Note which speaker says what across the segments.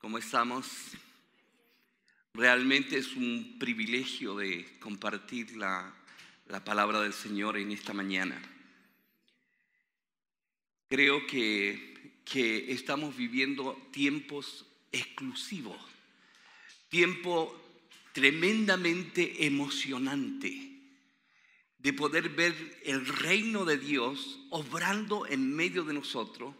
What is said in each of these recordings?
Speaker 1: ¿Cómo estamos? Realmente es un privilegio de compartir la, la palabra del Señor en esta mañana. Creo que, que estamos viviendo tiempos exclusivos, tiempo tremendamente emocionante de poder ver el reino de Dios obrando en medio de nosotros.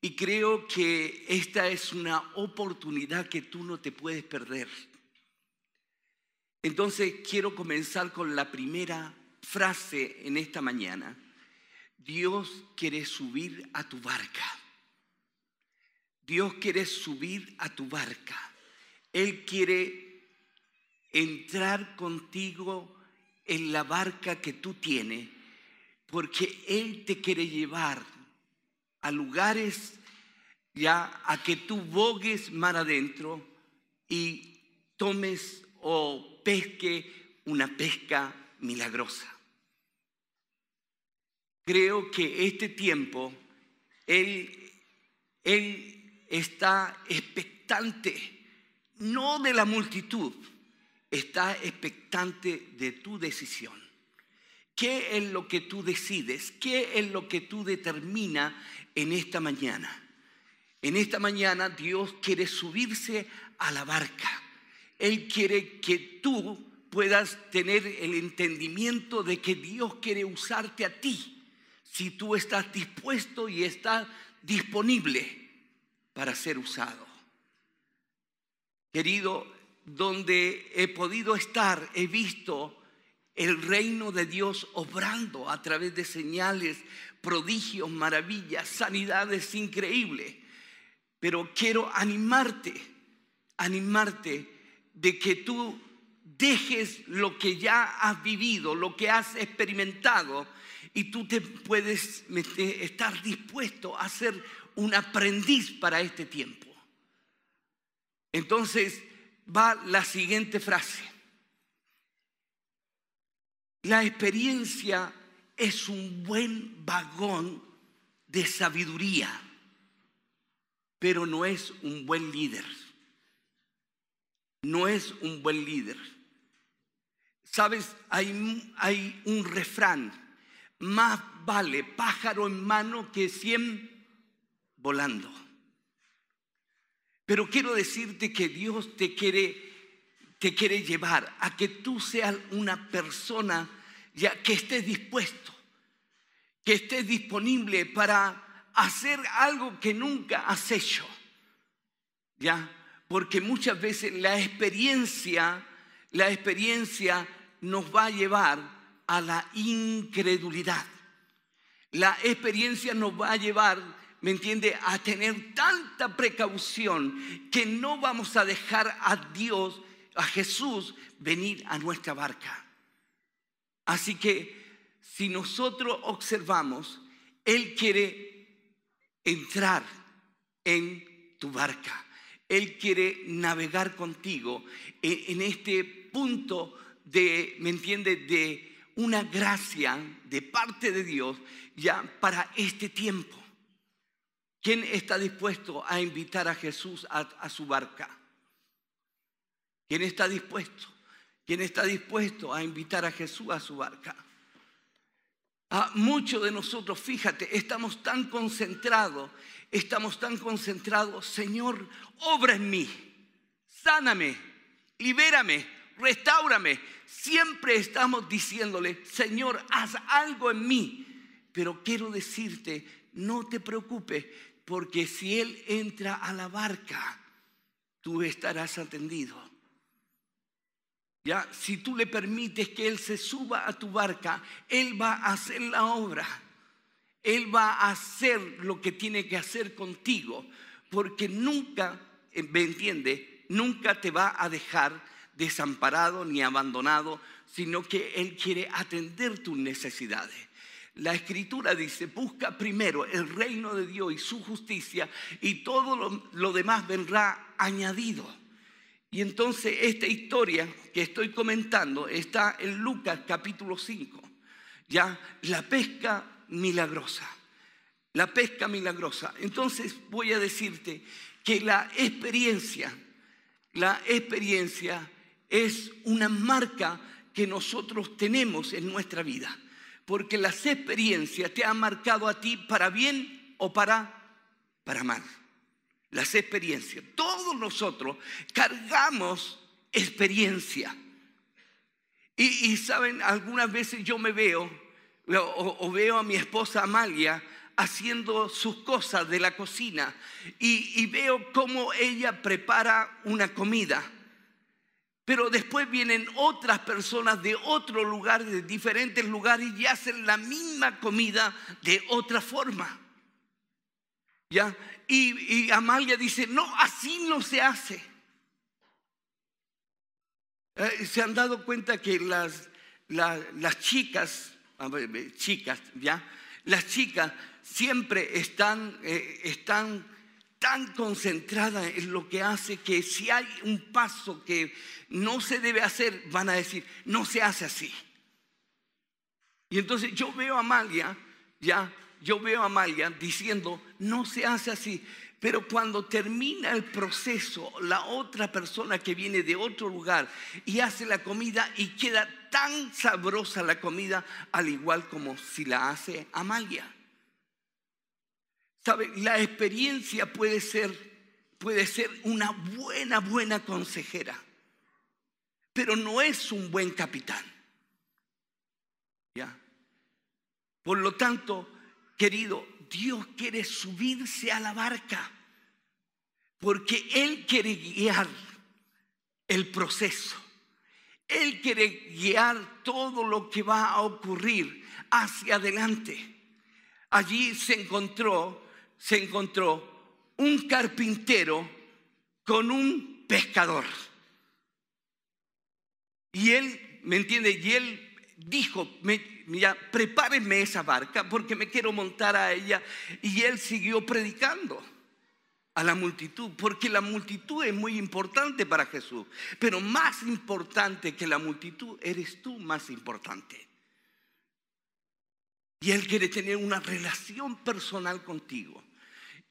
Speaker 1: Y creo que esta es una oportunidad que tú no te puedes perder. Entonces quiero comenzar con la primera frase en esta mañana. Dios quiere subir a tu barca. Dios quiere subir a tu barca. Él quiere entrar contigo en la barca que tú tienes, porque Él te quiere llevar a lugares ya a que tú bogues mar adentro y tomes o pesque una pesca milagrosa. Creo que este tiempo Él, él está expectante, no de la multitud, está expectante de tu decisión. ¿Qué es lo que tú decides? ¿Qué es lo que tú determinas en esta mañana? En esta mañana Dios quiere subirse a la barca. Él quiere que tú puedas tener el entendimiento de que Dios quiere usarte a ti si tú estás dispuesto y estás disponible para ser usado. Querido, donde he podido estar, he visto el reino de Dios obrando a través de señales, prodigios, maravillas, sanidades increíbles. Pero quiero animarte, animarte de que tú dejes lo que ya has vivido, lo que has experimentado, y tú te puedes estar dispuesto a ser un aprendiz para este tiempo. Entonces, va la siguiente frase. La experiencia es un buen vagón de sabiduría, pero no es un buen líder. No es un buen líder. Sabes, hay, un refrán, más vale pájaro en mano que cien volando. Pero quiero decirte que Dios te quiere, te quiere llevar a que tú seas una persona ya que estés dispuesto, que estés disponible para hacer algo que nunca has hecho. ¿Ya? Porque muchas veces la experiencia, la experiencia nos va a llevar a la incredulidad. La experiencia nos va a llevar ¿me entiende?, a tener tanta precaución que no vamos a dejar a Dios, a Jesús, venir a nuestra barca. Así que si nosotros observamos, Él quiere entrar en tu barca. Él quiere navegar contigo en este punto de, ¿me entiende?, de una gracia de parte de Dios ya para este tiempo. ¿Quién está dispuesto a invitar a Jesús a, su barca? ¿Quién está dispuesto? ¿Quién está dispuesto a invitar a Jesús a su barca? A muchos de nosotros, fíjate, estamos tan concentrados, estamos tan concentrados, Señor, obra en mí, sáname, libérame, restaurame. Siempre estamos diciéndole, Señor, haz algo en mí. Pero quiero decirte, no te preocupes, porque si Él entra a la barca, tú estarás atendido. Ya, si tú le permites que Él se suba a tu barca, Él va a hacer la obra. Él va a hacer lo que tiene que hacer contigo, porque nunca, eh, ¿me entiende? Nunca te va a dejar desamparado ni abandonado, sino que Él quiere atender tus necesidades. La escritura dice, busca primero el reino de Dios y su justicia y todo lo, demás vendrá añadido. Y entonces esta historia que estoy comentando está en Lucas capítulo 5, ya la pesca milagrosa, la pesca milagrosa. Entonces voy a decirte que la experiencia, la experiencia es una marca que nosotros tenemos en nuestra vida. Porque las experiencias te han marcado a ti para bien o para, para mal. Las experiencias. Todos nosotros cargamos experiencia. Y, saben, algunas veces yo me veo o, veo a mi esposa Amalia haciendo sus cosas de la cocina y, y veo cómo ella prepara una comida pero después vienen otras personas de otro lugar, de diferentes lugares, y hacen la misma comida de otra forma. ¿Ya? Y, Amalia dice, no, así no se hace. Eh, se han dado cuenta que las, las chicas, chicas, ¿ya? Las chicas siempre están, eh, están tan concentrada en lo que hace que si hay un paso que no se debe hacer, van a decir, no se hace así. Y entonces yo veo a Amalia, ya, yo veo a Amalia diciendo, no se hace así. Pero cuando termina el proceso, la otra persona que viene de otro lugar y hace la comida y queda tan sabrosa la comida, al igual como si la hace Amalia. ¿Sabe? La experiencia puede ser, puede ser una buena, buena consejera, pero no es un buen capitán. ¿Ya? Por lo tanto, querido, Dios quiere subirse a la barca porque Él quiere guiar el proceso. Él quiere guiar todo lo que va a ocurrir hacia adelante. Allí se encontró se encontró un carpintero con un pescador. Y él, ¿me entiende? Y él dijo, mira, prepárenme esa barca porque me quiero montar a ella. Y él siguió predicando a la multitud, porque la multitud es muy importante para Jesús. Pero más importante que la multitud, eres tú más importante. Y Él quiere tener una relación personal contigo.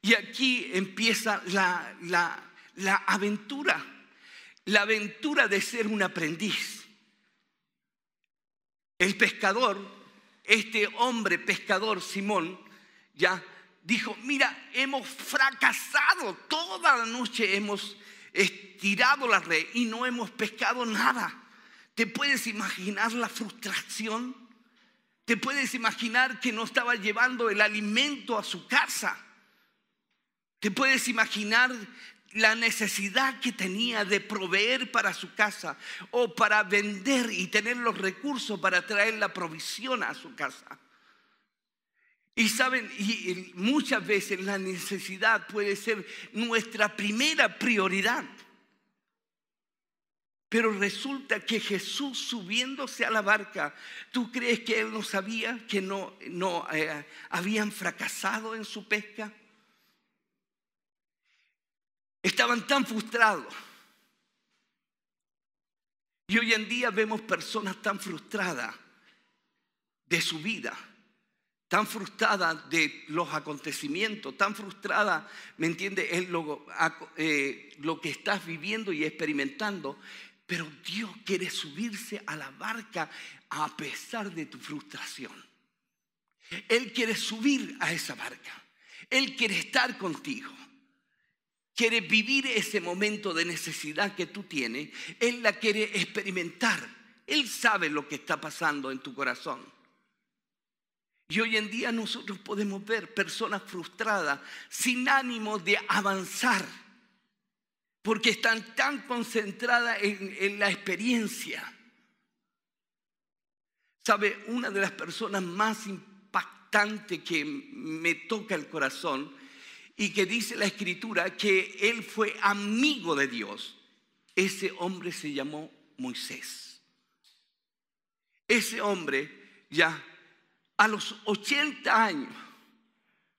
Speaker 1: Y aquí empieza la, la, aventura, la aventura de ser un aprendiz. El pescador, este hombre pescador Simón, ya dijo, mira, hemos fracasado, toda la noche hemos estirado la red y no hemos pescado nada. ¿Te puedes imaginar la frustración? ¿Te puedes imaginar que no estaba llevando el alimento a su casa? ¿Te puedes imaginar la necesidad que tenía de proveer para su casa o para vender y tener los recursos para traer la provisión a su casa? Y saben, y muchas veces la necesidad puede ser nuestra primera prioridad. Pero resulta que Jesús subiéndose a la barca, ¿tú crees que él no sabía que no, no eh, habían fracasado en su pesca? Estaban tan frustrados. Y hoy en día vemos personas tan frustradas de su vida, tan frustradas de los acontecimientos, tan frustradas, ¿me entiendes? Es lo, eh, lo que estás viviendo y experimentando. Pero Dios quiere subirse a la barca a pesar de tu frustración. Él quiere subir a esa barca. Él quiere estar contigo quiere vivir ese momento de necesidad que tú tienes, Él la quiere experimentar. Él sabe lo que está pasando en tu corazón. Y hoy en día nosotros podemos ver personas frustradas, sin ánimo de avanzar, porque están tan concentradas en, la experiencia. Sabe, una de las personas más impactantes que me toca el corazón y que dice la escritura que él fue amigo de Dios. Ese hombre se llamó Moisés. Ese hombre ya a los 80 años,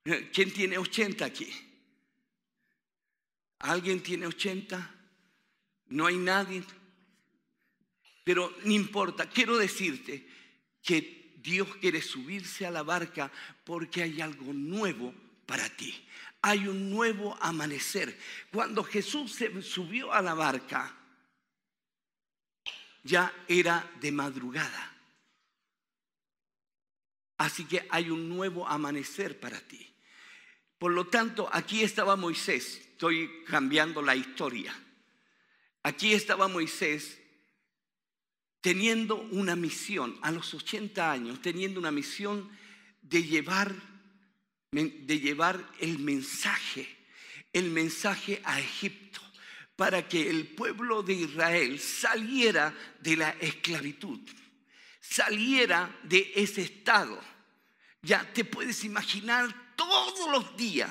Speaker 1: ¿quién tiene 80 aquí? ¿Alguien tiene 80? No hay nadie. Pero no importa, quiero decirte que Dios quiere subirse a la barca porque hay algo nuevo para ti hay un nuevo amanecer. Cuando Jesús se subió a la barca, ya era de madrugada. Así que hay un nuevo amanecer para ti. Por lo tanto, aquí estaba Moisés, estoy cambiando la historia. Aquí estaba Moisés teniendo una misión, a los 80 años, teniendo una misión de llevar, de llevar el mensaje, el mensaje a Egipto, para que el pueblo de Israel saliera de la esclavitud, saliera de ese estado. Ya te puedes imaginar todos los días,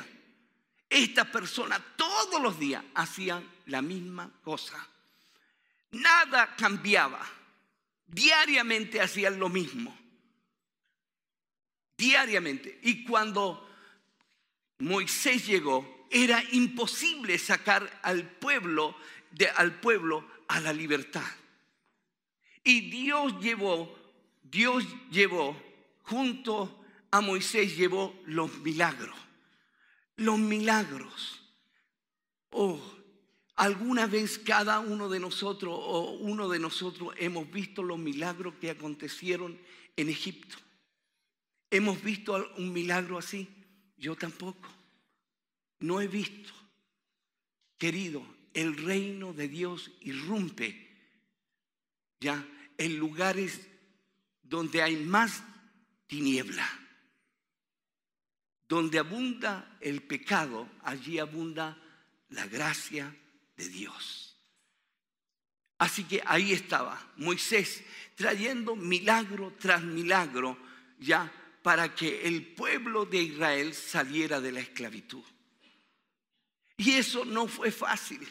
Speaker 1: esta persona todos los días hacían la misma cosa. Nada cambiaba. Diariamente hacían lo mismo. Diariamente. Y cuando Moisés llegó, era imposible sacar al pueblo, de, al pueblo a la libertad. Y Dios llevó, Dios llevó, junto a Moisés llevó los milagros. Los milagros. Oh, ¿Alguna vez cada uno de nosotros o uno de nosotros hemos visto los milagros que acontecieron en Egipto? ¿Hemos visto un milagro así? Yo tampoco. No he visto. Querido, el reino de Dios irrumpe ya en lugares donde hay más tiniebla. Donde abunda el pecado, allí abunda la gracia de Dios. Así que ahí estaba Moisés trayendo milagro tras milagro ya para que el pueblo de Israel saliera de la esclavitud. Y eso no fue fácil.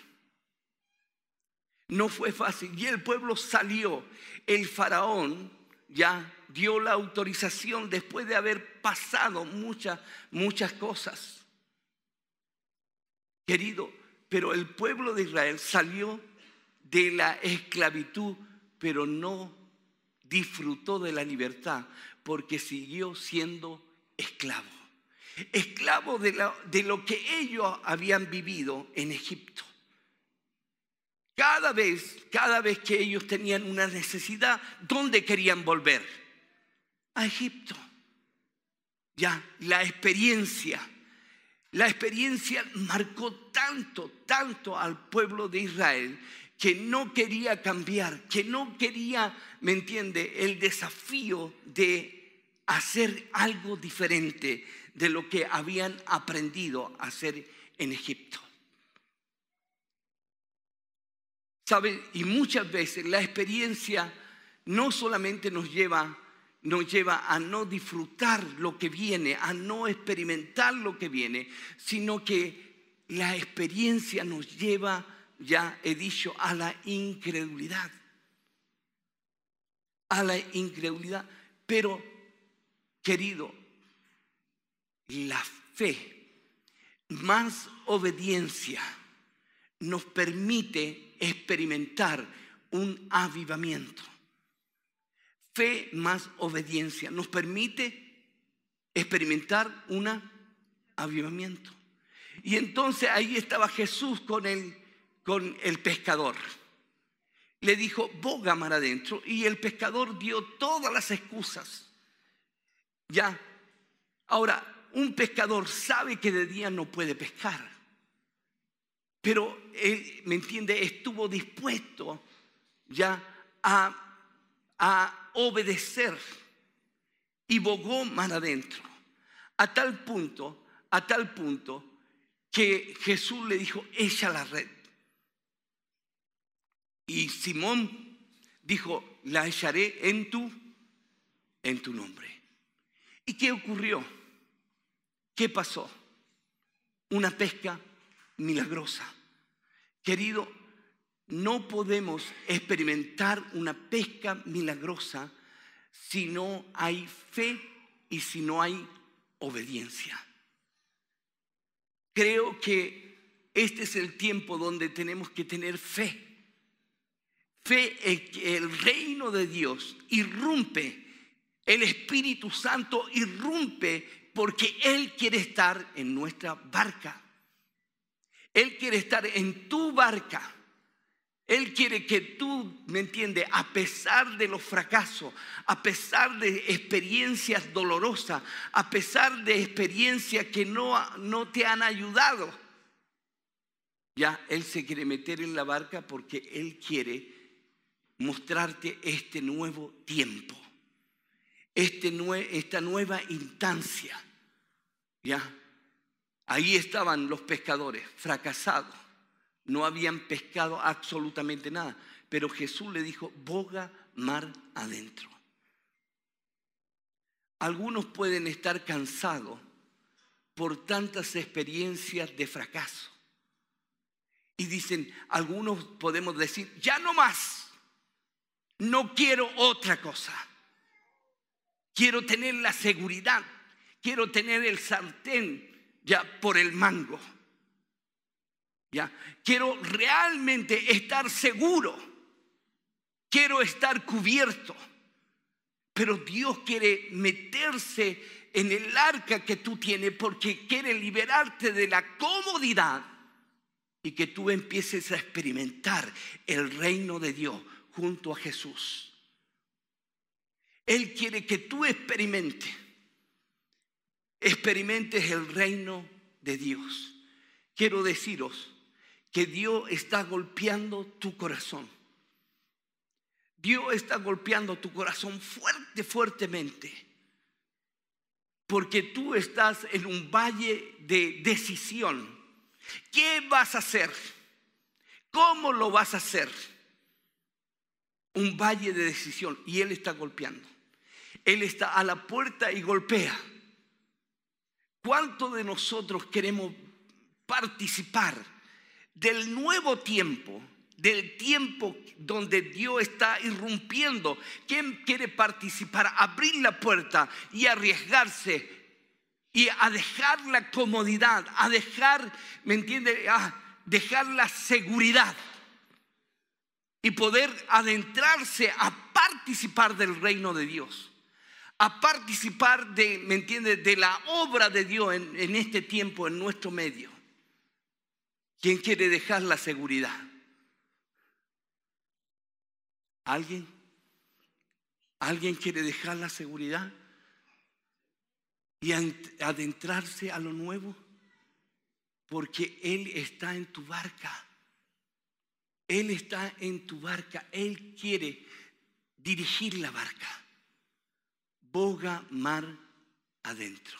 Speaker 1: No fue fácil. Y el pueblo salió. El faraón ya dio la autorización después de haber pasado muchas, muchas cosas. Querido, pero el pueblo de Israel salió de la esclavitud, pero no disfrutó de la libertad porque siguió siendo esclavo. Esclavo de lo, que ellos habían vivido en Egipto. Cada vez, cada vez que ellos tenían una necesidad, ¿dónde querían volver? A Egipto. Ya, la experiencia la experiencia marcó tanto, tanto al pueblo de Israel que no quería cambiar, que no quería, ¿me entiende?, el desafío de hacer algo diferente de lo que habían aprendido a hacer en Egipto. ¿Sabe? Y muchas veces la experiencia no solamente nos lleva nos lleva a no disfrutar lo que viene, a no experimentar lo que viene, sino que la experiencia nos lleva, ya he dicho, a la incredulidad. A la incredulidad. Pero, querido, la fe más obediencia nos permite experimentar un avivamiento fe más obediencia. Nos permite experimentar un avivamiento. Y entonces ahí estaba Jesús con el, con el pescador. Le dijo, boga mar adentro. Y el pescador dio todas las excusas. Ya. Ahora, un pescador sabe que de día no puede pescar. Pero él, ¿me entiende? Estuvo dispuesto ya a obedecer y bogó más adentro. A tal punto, a tal punto que Jesús le dijo, echa la red. Y Simón dijo, la echaré en tu, en tu nombre. ¿Y qué ocurrió? ¿Qué pasó? Una pesca milagrosa. Querido, no podemos experimentar una pesca milagrosa si no hay fe y si no hay obediencia. Creo que este es el tiempo donde tenemos que tener fe. Fe en que el reino de Dios irrumpe, el Espíritu Santo irrumpe porque Él quiere estar en nuestra barca. Él quiere estar en tu barca. Él quiere que tú, ¿me entiendes? A pesar de los fracasos, a pesar de experiencias dolorosas, a pesar de experiencias que no, no te han ayudado, ya Él se quiere meter en la barca porque Él quiere mostrarte este nuevo tiempo, este esta nueva instancia. ¿Ya? Ahí estaban los pescadores, fracasados no habían pescado absolutamente nada. Pero Jesús le dijo, boga mar adentro. Algunos pueden estar cansados por tantas experiencias de fracaso. Y dicen, algunos podemos decir, ya no más, no quiero otra cosa. Quiero tener la seguridad, quiero tener el sartén ya por el mango. ¿Ya? Quiero realmente estar seguro. Quiero estar cubierto. Pero Dios quiere meterse en el arca que tú tienes porque quiere liberarte de la comodidad y que tú empieces a experimentar el reino de Dios junto a Jesús. Él quiere que tú experimentes, experimentes el reino de Dios. Quiero deciros que Dios está golpeando tu corazón. Dios está golpeando tu corazón fuerte, fuertemente. Porque tú estás en un valle de decisión. ¿Qué vas a hacer? ¿Cómo lo vas a hacer? Un valle de decisión. Y Él está golpeando. Él está a la puerta y golpea. ¿Cuánto de nosotros queremos participar? del nuevo tiempo, del tiempo donde Dios está irrumpiendo. ¿Quién quiere participar? Abrir la puerta y arriesgarse y a dejar la comodidad, a dejar, ¿me entiende? A dejar la seguridad y poder adentrarse a participar del reino de Dios, a participar de, ¿me entiende? De la obra de Dios en este tiempo, en nuestro medio. ¿Quién quiere dejar la seguridad? ¿Alguien? ¿Alguien quiere dejar la seguridad y adentrarse a lo nuevo? Porque Él está en tu barca. Él está en tu barca. Él quiere dirigir la barca. Boga mar adentro.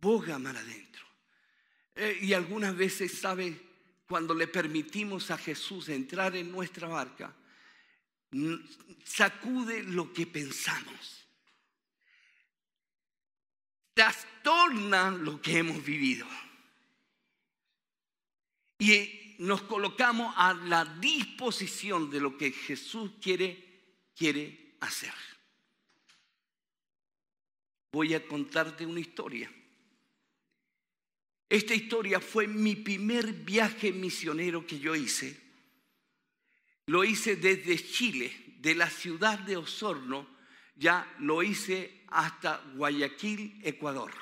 Speaker 1: Boga mar adentro. Eh, y algunas veces, ¿sabe? Cuando le permitimos a Jesús entrar en nuestra barca, sacude lo que pensamos. Trastorna lo que hemos vivido. Y nos colocamos a la disposición de lo que Jesús quiere, quiere hacer. Voy a contarte una historia. Esta historia fue mi primer viaje misionero que yo hice. Lo hice desde Chile, de la ciudad de Osorno, ya lo hice hasta Guayaquil, Ecuador.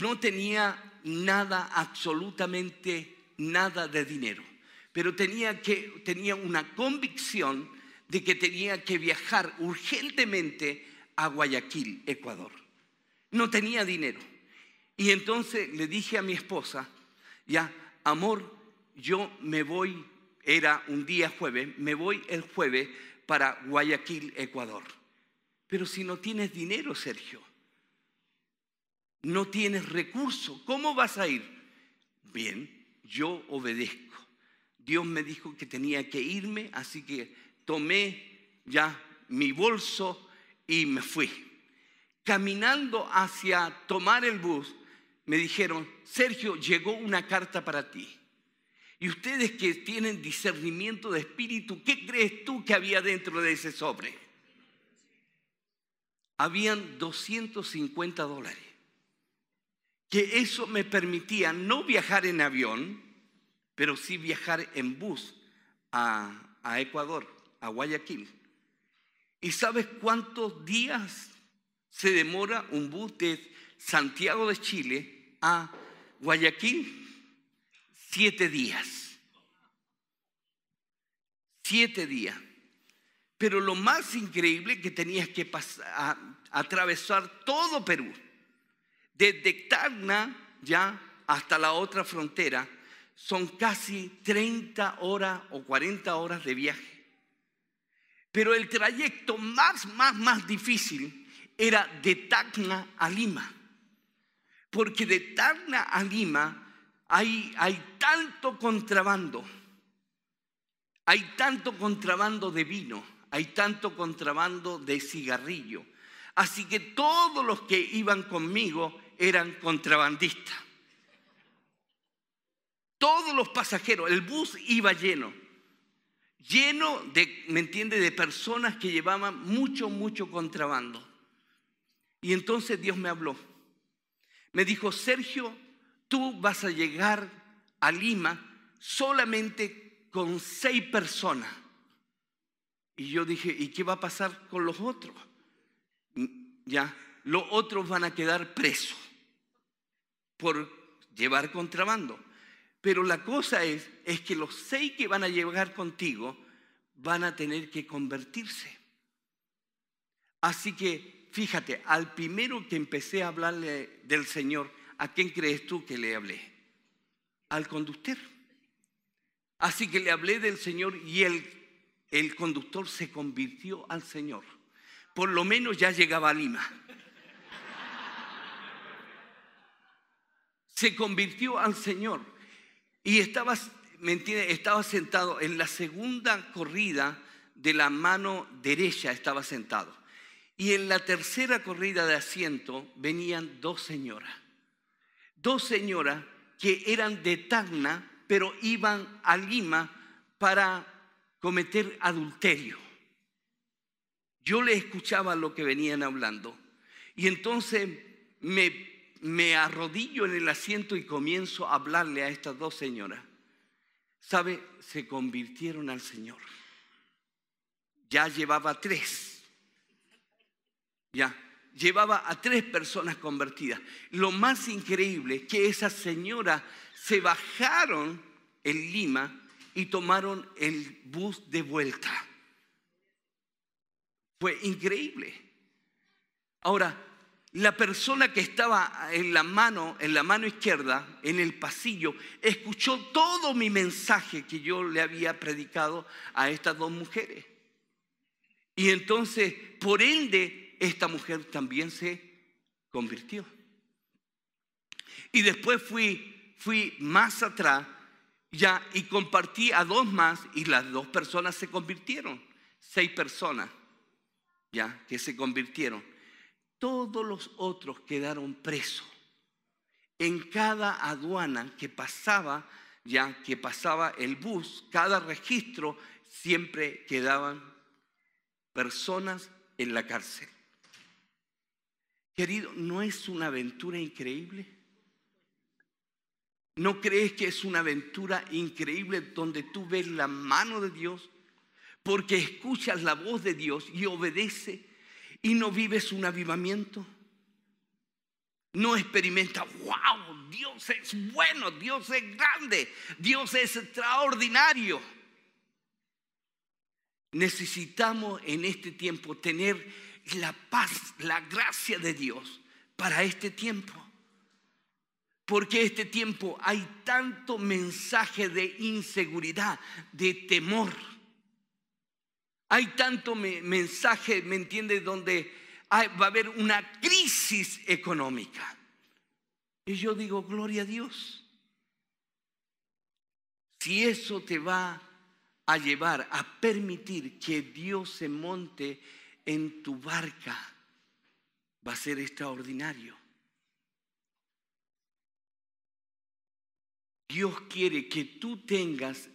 Speaker 1: No tenía nada, absolutamente nada de dinero, pero tenía, que, tenía una convicción de que tenía que viajar urgentemente a Guayaquil, Ecuador no tenía dinero. Y entonces le dije a mi esposa, ya, amor, yo me voy, era un día jueves, me voy el jueves para Guayaquil, Ecuador. Pero si no tienes dinero, Sergio, no tienes recursos, ¿cómo vas a ir? Bien, yo obedezco. Dios me dijo que tenía que irme, así que tomé ya mi bolso y me fui caminando hacia tomar el bus, me dijeron, Sergio, llegó una carta para ti. Y ustedes que tienen discernimiento de espíritu, ¿qué crees tú que había dentro de ese sobre? Habían 250 dólares. Que eso me permitía no viajar en avión, pero sí viajar en bus a, a Ecuador, a Guayaquil. ¿Y sabes cuántos días se demora un bus de Santiago de Chile a Guayaquil? Siete días. Siete días. Pero lo más increíble que tenías que pasar, atravesar todo Perú, desde Tacna ya hasta la otra frontera, son casi 30 horas o 40 horas de viaje. Pero el trayecto más, más, más difícil era de Tacna a Lima. Porque de Tacna a Lima hay, hay tanto contrabando, hay tanto contrabando de vino, hay tanto contrabando de cigarrillo. Así que todos los que iban conmigo eran contrabandistas. Todos los pasajeros, el bus iba lleno, lleno de, ¿me entiende?, de personas que llevaban mucho, mucho contrabando. Y entonces Dios me habló. Me dijo, Sergio, tú vas a llegar a Lima solamente con seis personas. Y yo dije, ¿y qué va a pasar con los otros? Ya, los otros van a quedar presos por llevar contrabando. Pero la cosa es, es que los seis que van a llegar contigo van a tener que convertirse. Así que, fíjate, al primero que empecé a hablarle del Señor, ¿a quién crees tú que le hablé? Al conductor. Así que le hablé del Señor y el, el conductor se convirtió al Señor. Por lo menos ya llegaba a Lima. Se convirtió al Señor. Y estaba, ¿me entiendes? Estaba sentado en la segunda corrida de la mano derecha, estaba sentado. Y en la tercera corrida de asiento venían dos señoras. Dos señoras que eran de Tacna, pero iban a Lima para cometer adulterio. Yo le escuchaba lo que venían hablando. Y entonces me me arrodillo en el asiento y comienzo a hablarle a estas dos señoras. ¿Sabe? Se convirtieron al Señor. Ya llevaba tres. Ya, llevaba a tres personas convertidas. Lo más increíble es que esas señoras se bajaron en Lima y tomaron el bus de vuelta. Fue increíble. Ahora, la persona que estaba en la mano, en la mano izquierda, en el pasillo, escuchó todo mi mensaje que yo le había predicado a estas dos mujeres. Y entonces, por ende, esta mujer también se convirtió. Y después fui, fui más atrás ya y compartí a dos más y las dos personas se convirtieron. Seis personas ya que se convirtieron todos los otros quedaron presos. En cada aduana que pasaba, ya que pasaba el bus, cada registro, siempre quedaban personas en la cárcel. Querido, ¿no es una aventura increíble? ¿No crees que es una aventura increíble donde tú ves la mano de Dios? Porque escuchas la voz de Dios y obedeces y no vives un avivamiento. No experimenta, wow, Dios es bueno, Dios es grande, Dios es extraordinario. Necesitamos en este tiempo tener la paz, la gracia de Dios para este tiempo. Porque este tiempo hay tanto mensaje de inseguridad, de temor hay tanto mensaje, ¿me entiendes? Donde va a haber una crisis económica. Y yo digo, gloria a Dios. Si eso te va a llevar a permitir que Dios se monte en tu barca, va a ser extraordinario. Dios quiere que tú tengas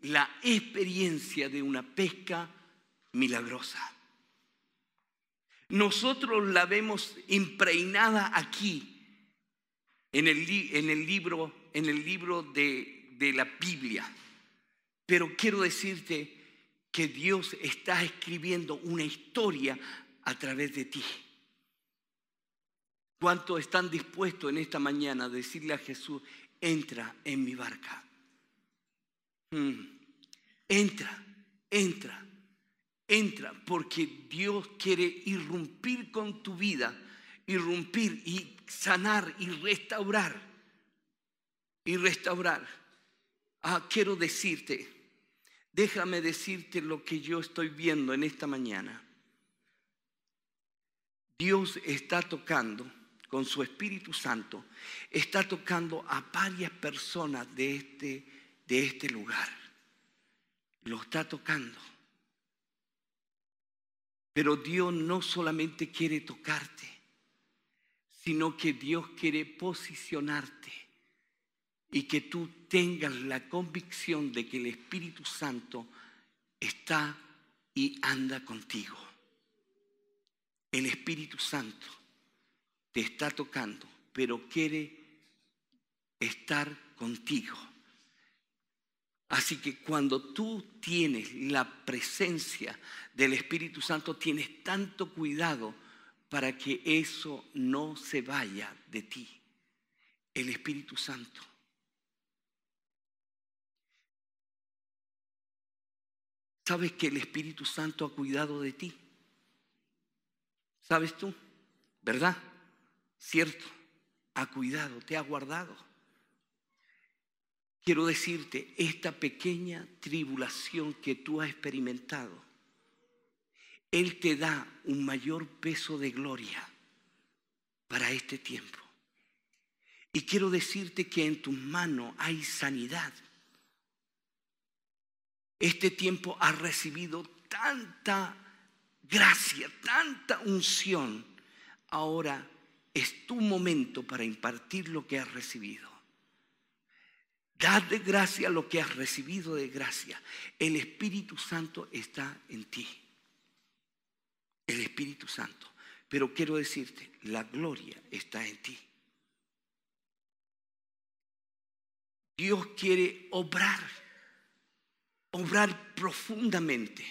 Speaker 1: la experiencia de una pesca milagrosa. Nosotros la vemos impregnada aquí en el, en el libro, en el libro de, de la Biblia. Pero quiero decirte que Dios está escribiendo una historia a través de ti. ¿Cuántos están dispuestos en esta mañana a decirle a Jesús, entra en mi barca? Mm. Entra, entra, entra, porque Dios quiere irrumpir con tu vida, irrumpir y sanar y restaurar. Y restaurar. Ah, quiero decirte, déjame decirte lo que yo estoy viendo en esta mañana. Dios está tocando con su Espíritu Santo, está tocando a varias personas de este, de este lugar. Lo está tocando. Pero Dios no solamente quiere tocarte, sino que Dios quiere posicionarte y que tú tengas la convicción de que el Espíritu Santo está y anda contigo. El Espíritu Santo te está tocando, pero quiere estar contigo. Así que cuando tú tienes la presencia del Espíritu Santo, tienes tanto cuidado para que eso no se vaya de ti. El Espíritu Santo. ¿Sabes que el Espíritu Santo ha cuidado de ti? ¿Sabes tú? ¿Verdad? Cierto, ha cuidado, te ha guardado. Quiero decirte, esta pequeña tribulación que tú has experimentado, Él te da un mayor peso de gloria para este tiempo. Y quiero decirte que en tus manos hay sanidad este tiempo ha recibido tanta gracia, tanta unción. Ahora es tu momento para impartir lo que has recibido. Dad de gracia lo que has recibido de gracia. El Espíritu Santo está en ti. El Espíritu Santo. Pero quiero decirte, la gloria está en ti. Dios quiere obrar obrar profundamente.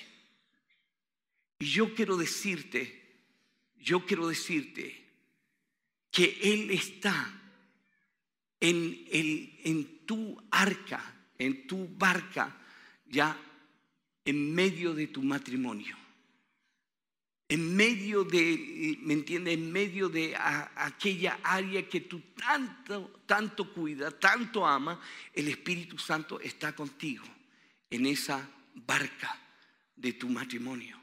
Speaker 1: Y yo quiero decirte, yo quiero decirte que Él está en, en tu arca, en tu barca, ya en medio de tu matrimonio. En medio de, ¿me entiendes? En medio de aquella área que tú tanto, tanto cuida, tanto ama, el Espíritu Santo está contigo en esa barca de tu matrimonio.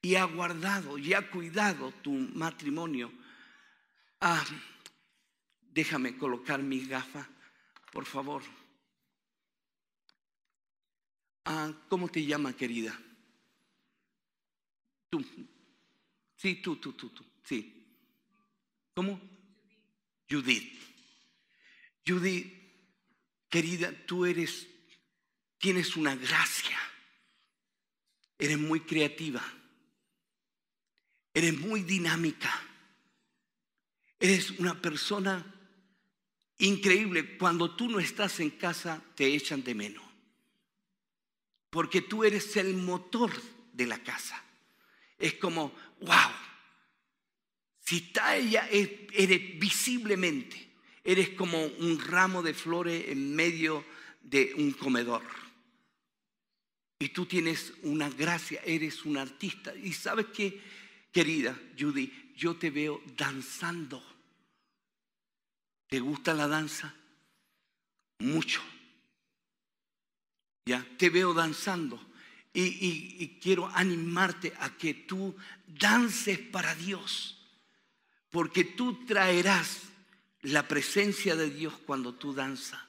Speaker 1: Y ha guardado y ha cuidado tu matrimonio. Ah, déjame colocar mis gafas, por favor. Ah, ¿Cómo te llama, querida? Tú. Sí, tú, tú, tú, tú. Sí. ¿Cómo? Judith. Judith, querida, tú eres tienes una gracia. Eres muy creativa. Eres muy dinámica. Eres una persona increíble. Cuando tú no estás en casa, te echan de menos. Porque tú eres el motor de la casa. Es como, wow. Si está ella, eres visiblemente, eres como un ramo de flores en medio de un comedor. Y tú tienes una gracia, eres un artista. Y sabes qué, querida Judy, yo te veo danzando. ¿Te gusta la danza? Mucho. Ya, te veo danzando. Y, quiero animarte a que tú dances para Dios. Porque tú traerás la presencia de Dios cuando tú danzas.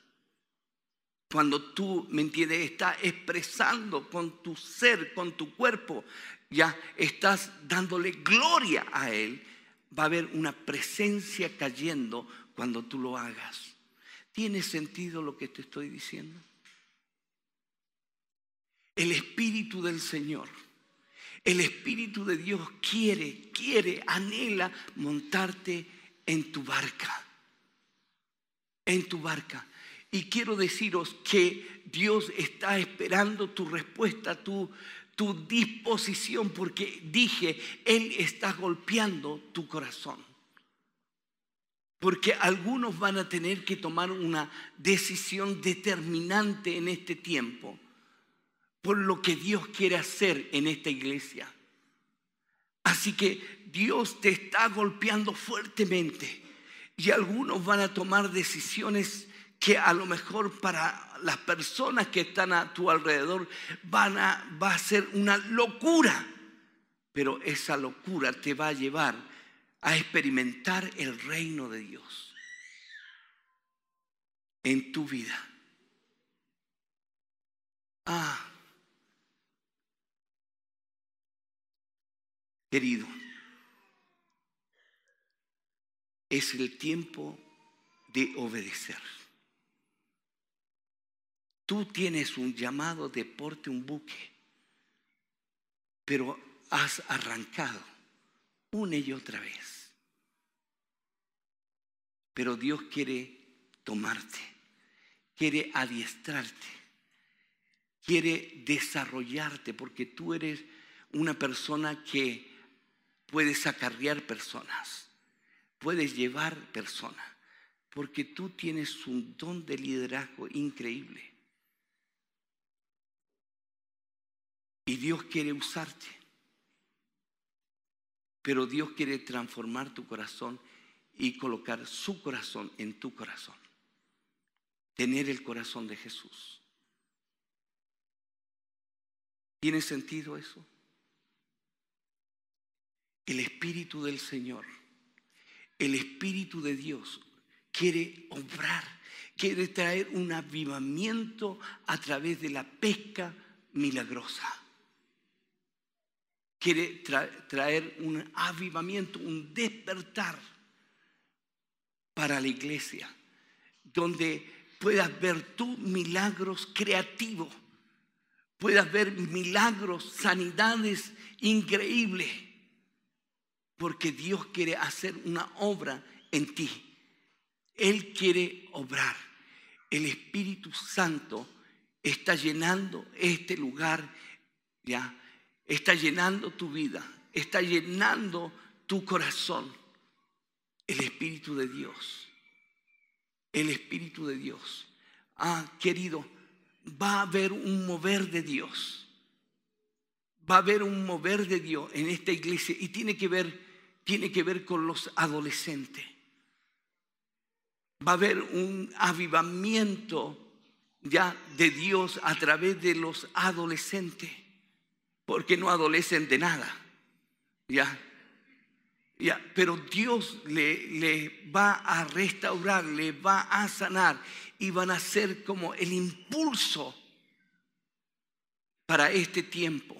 Speaker 1: Cuando tú, ¿me entiendes? Estás expresando con tu ser, con tu cuerpo, ya estás dándole gloria a Él. Va a haber una presencia cayendo cuando tú lo hagas. ¿Tiene sentido lo que te estoy diciendo? El Espíritu del Señor, el Espíritu de Dios quiere, quiere, anhela montarte en tu barca. En tu barca. Y quiero deciros que Dios está esperando tu respuesta, tu, tu disposición, porque dije, Él está golpeando tu corazón. Porque algunos van a tener que tomar una decisión determinante en este tiempo por lo que Dios quiere hacer en esta iglesia. Así que Dios te está golpeando fuertemente y algunos van a tomar decisiones que a lo mejor para las personas que están a tu alrededor van a, va a ser una locura. Pero esa locura te va a llevar a experimentar el reino de Dios en tu vida. Ah, querido, es el tiempo de obedecer. Tú tienes un llamado de porte un buque, pero has arrancado una y otra vez. Pero Dios quiere tomarte, quiere adiestrarte, quiere desarrollarte, porque tú eres una persona que puedes acarrear personas, puedes llevar personas, porque tú tienes un don de liderazgo increíble. Y Dios quiere usarte. Pero Dios quiere transformar tu corazón y colocar su corazón en tu corazón. Tener el corazón de Jesús. ¿Tiene sentido eso? El Espíritu del Señor, el Espíritu de Dios quiere obrar, quiere traer un avivamiento a través de la pesca milagrosa quiere traer un avivamiento, un despertar para la iglesia, donde puedas ver tú milagros creativos, puedas ver milagros, sanidades increíbles, porque Dios quiere hacer una obra en ti. Él quiere obrar. El Espíritu Santo está llenando este lugar ya está llenando tu vida, está llenando tu corazón. El Espíritu de Dios. El Espíritu de Dios. Ah, querido, va a haber un mover de Dios. Va a haber un mover de Dios en esta iglesia y tiene que ver tiene que ver con los adolescentes. Va a haber un avivamiento ya de Dios a través de los adolescentes porque no adolecen de nada. ¿Ya? ¿Ya? Pero Dios le, le va a restaurar, le va a sanar y van a ser como el impulso para este tiempo.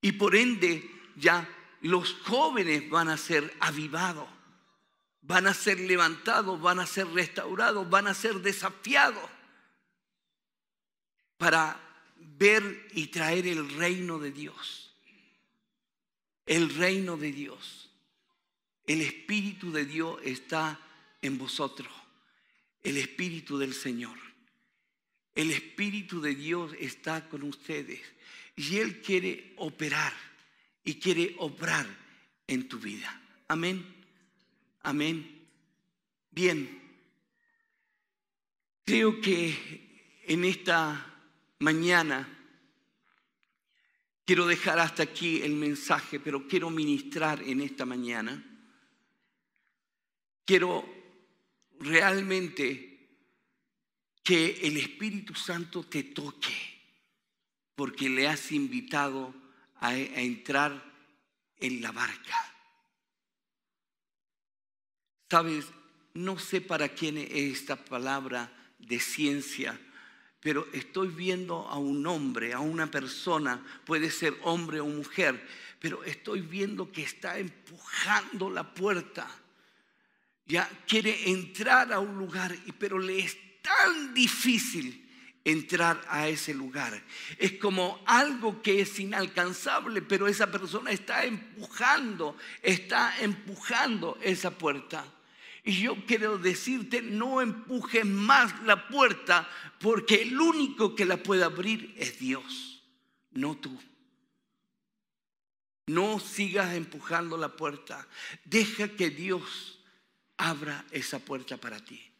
Speaker 1: Y por ende ya los jóvenes van a ser avivados, van a ser levantados, van a ser restaurados, van a ser desafiados para ver y traer el reino de Dios. El reino de Dios. El Espíritu de Dios está en vosotros. El Espíritu del Señor. El Espíritu de Dios está con ustedes. Y Él quiere operar y quiere obrar en tu vida. Amén. Amén. Bien. Creo que en esta mañana. Quiero dejar hasta aquí el mensaje, pero quiero ministrar en esta mañana. Quiero realmente que el Espíritu Santo te toque, porque le has invitado a, entrar en la barca. Sabes, no sé para quién es esta palabra de ciencia pero estoy viendo a un hombre, a una persona, puede ser hombre o mujer, pero estoy viendo que está empujando la puerta. Ya quiere entrar a un lugar, pero le es tan difícil entrar a ese lugar. Es como algo que es inalcanzable, pero esa persona está empujando, está empujando esa puerta. Y yo quiero decirte, no empujes más la puerta porque el único que la puede abrir es Dios, no tú. No sigas empujando la puerta. Deja que Dios abra esa puerta para ti.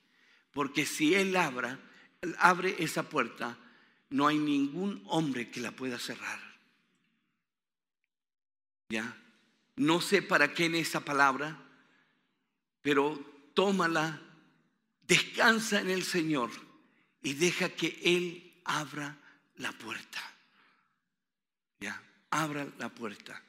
Speaker 1: Porque si Él abra, abre esa puerta, no hay ningún hombre que la pueda cerrar. ¿Ya? No sé para qué en esa palabra, pero tómala, descansa en el Señor y deja que Él abra la puerta. ¿Ya? Abra la puerta.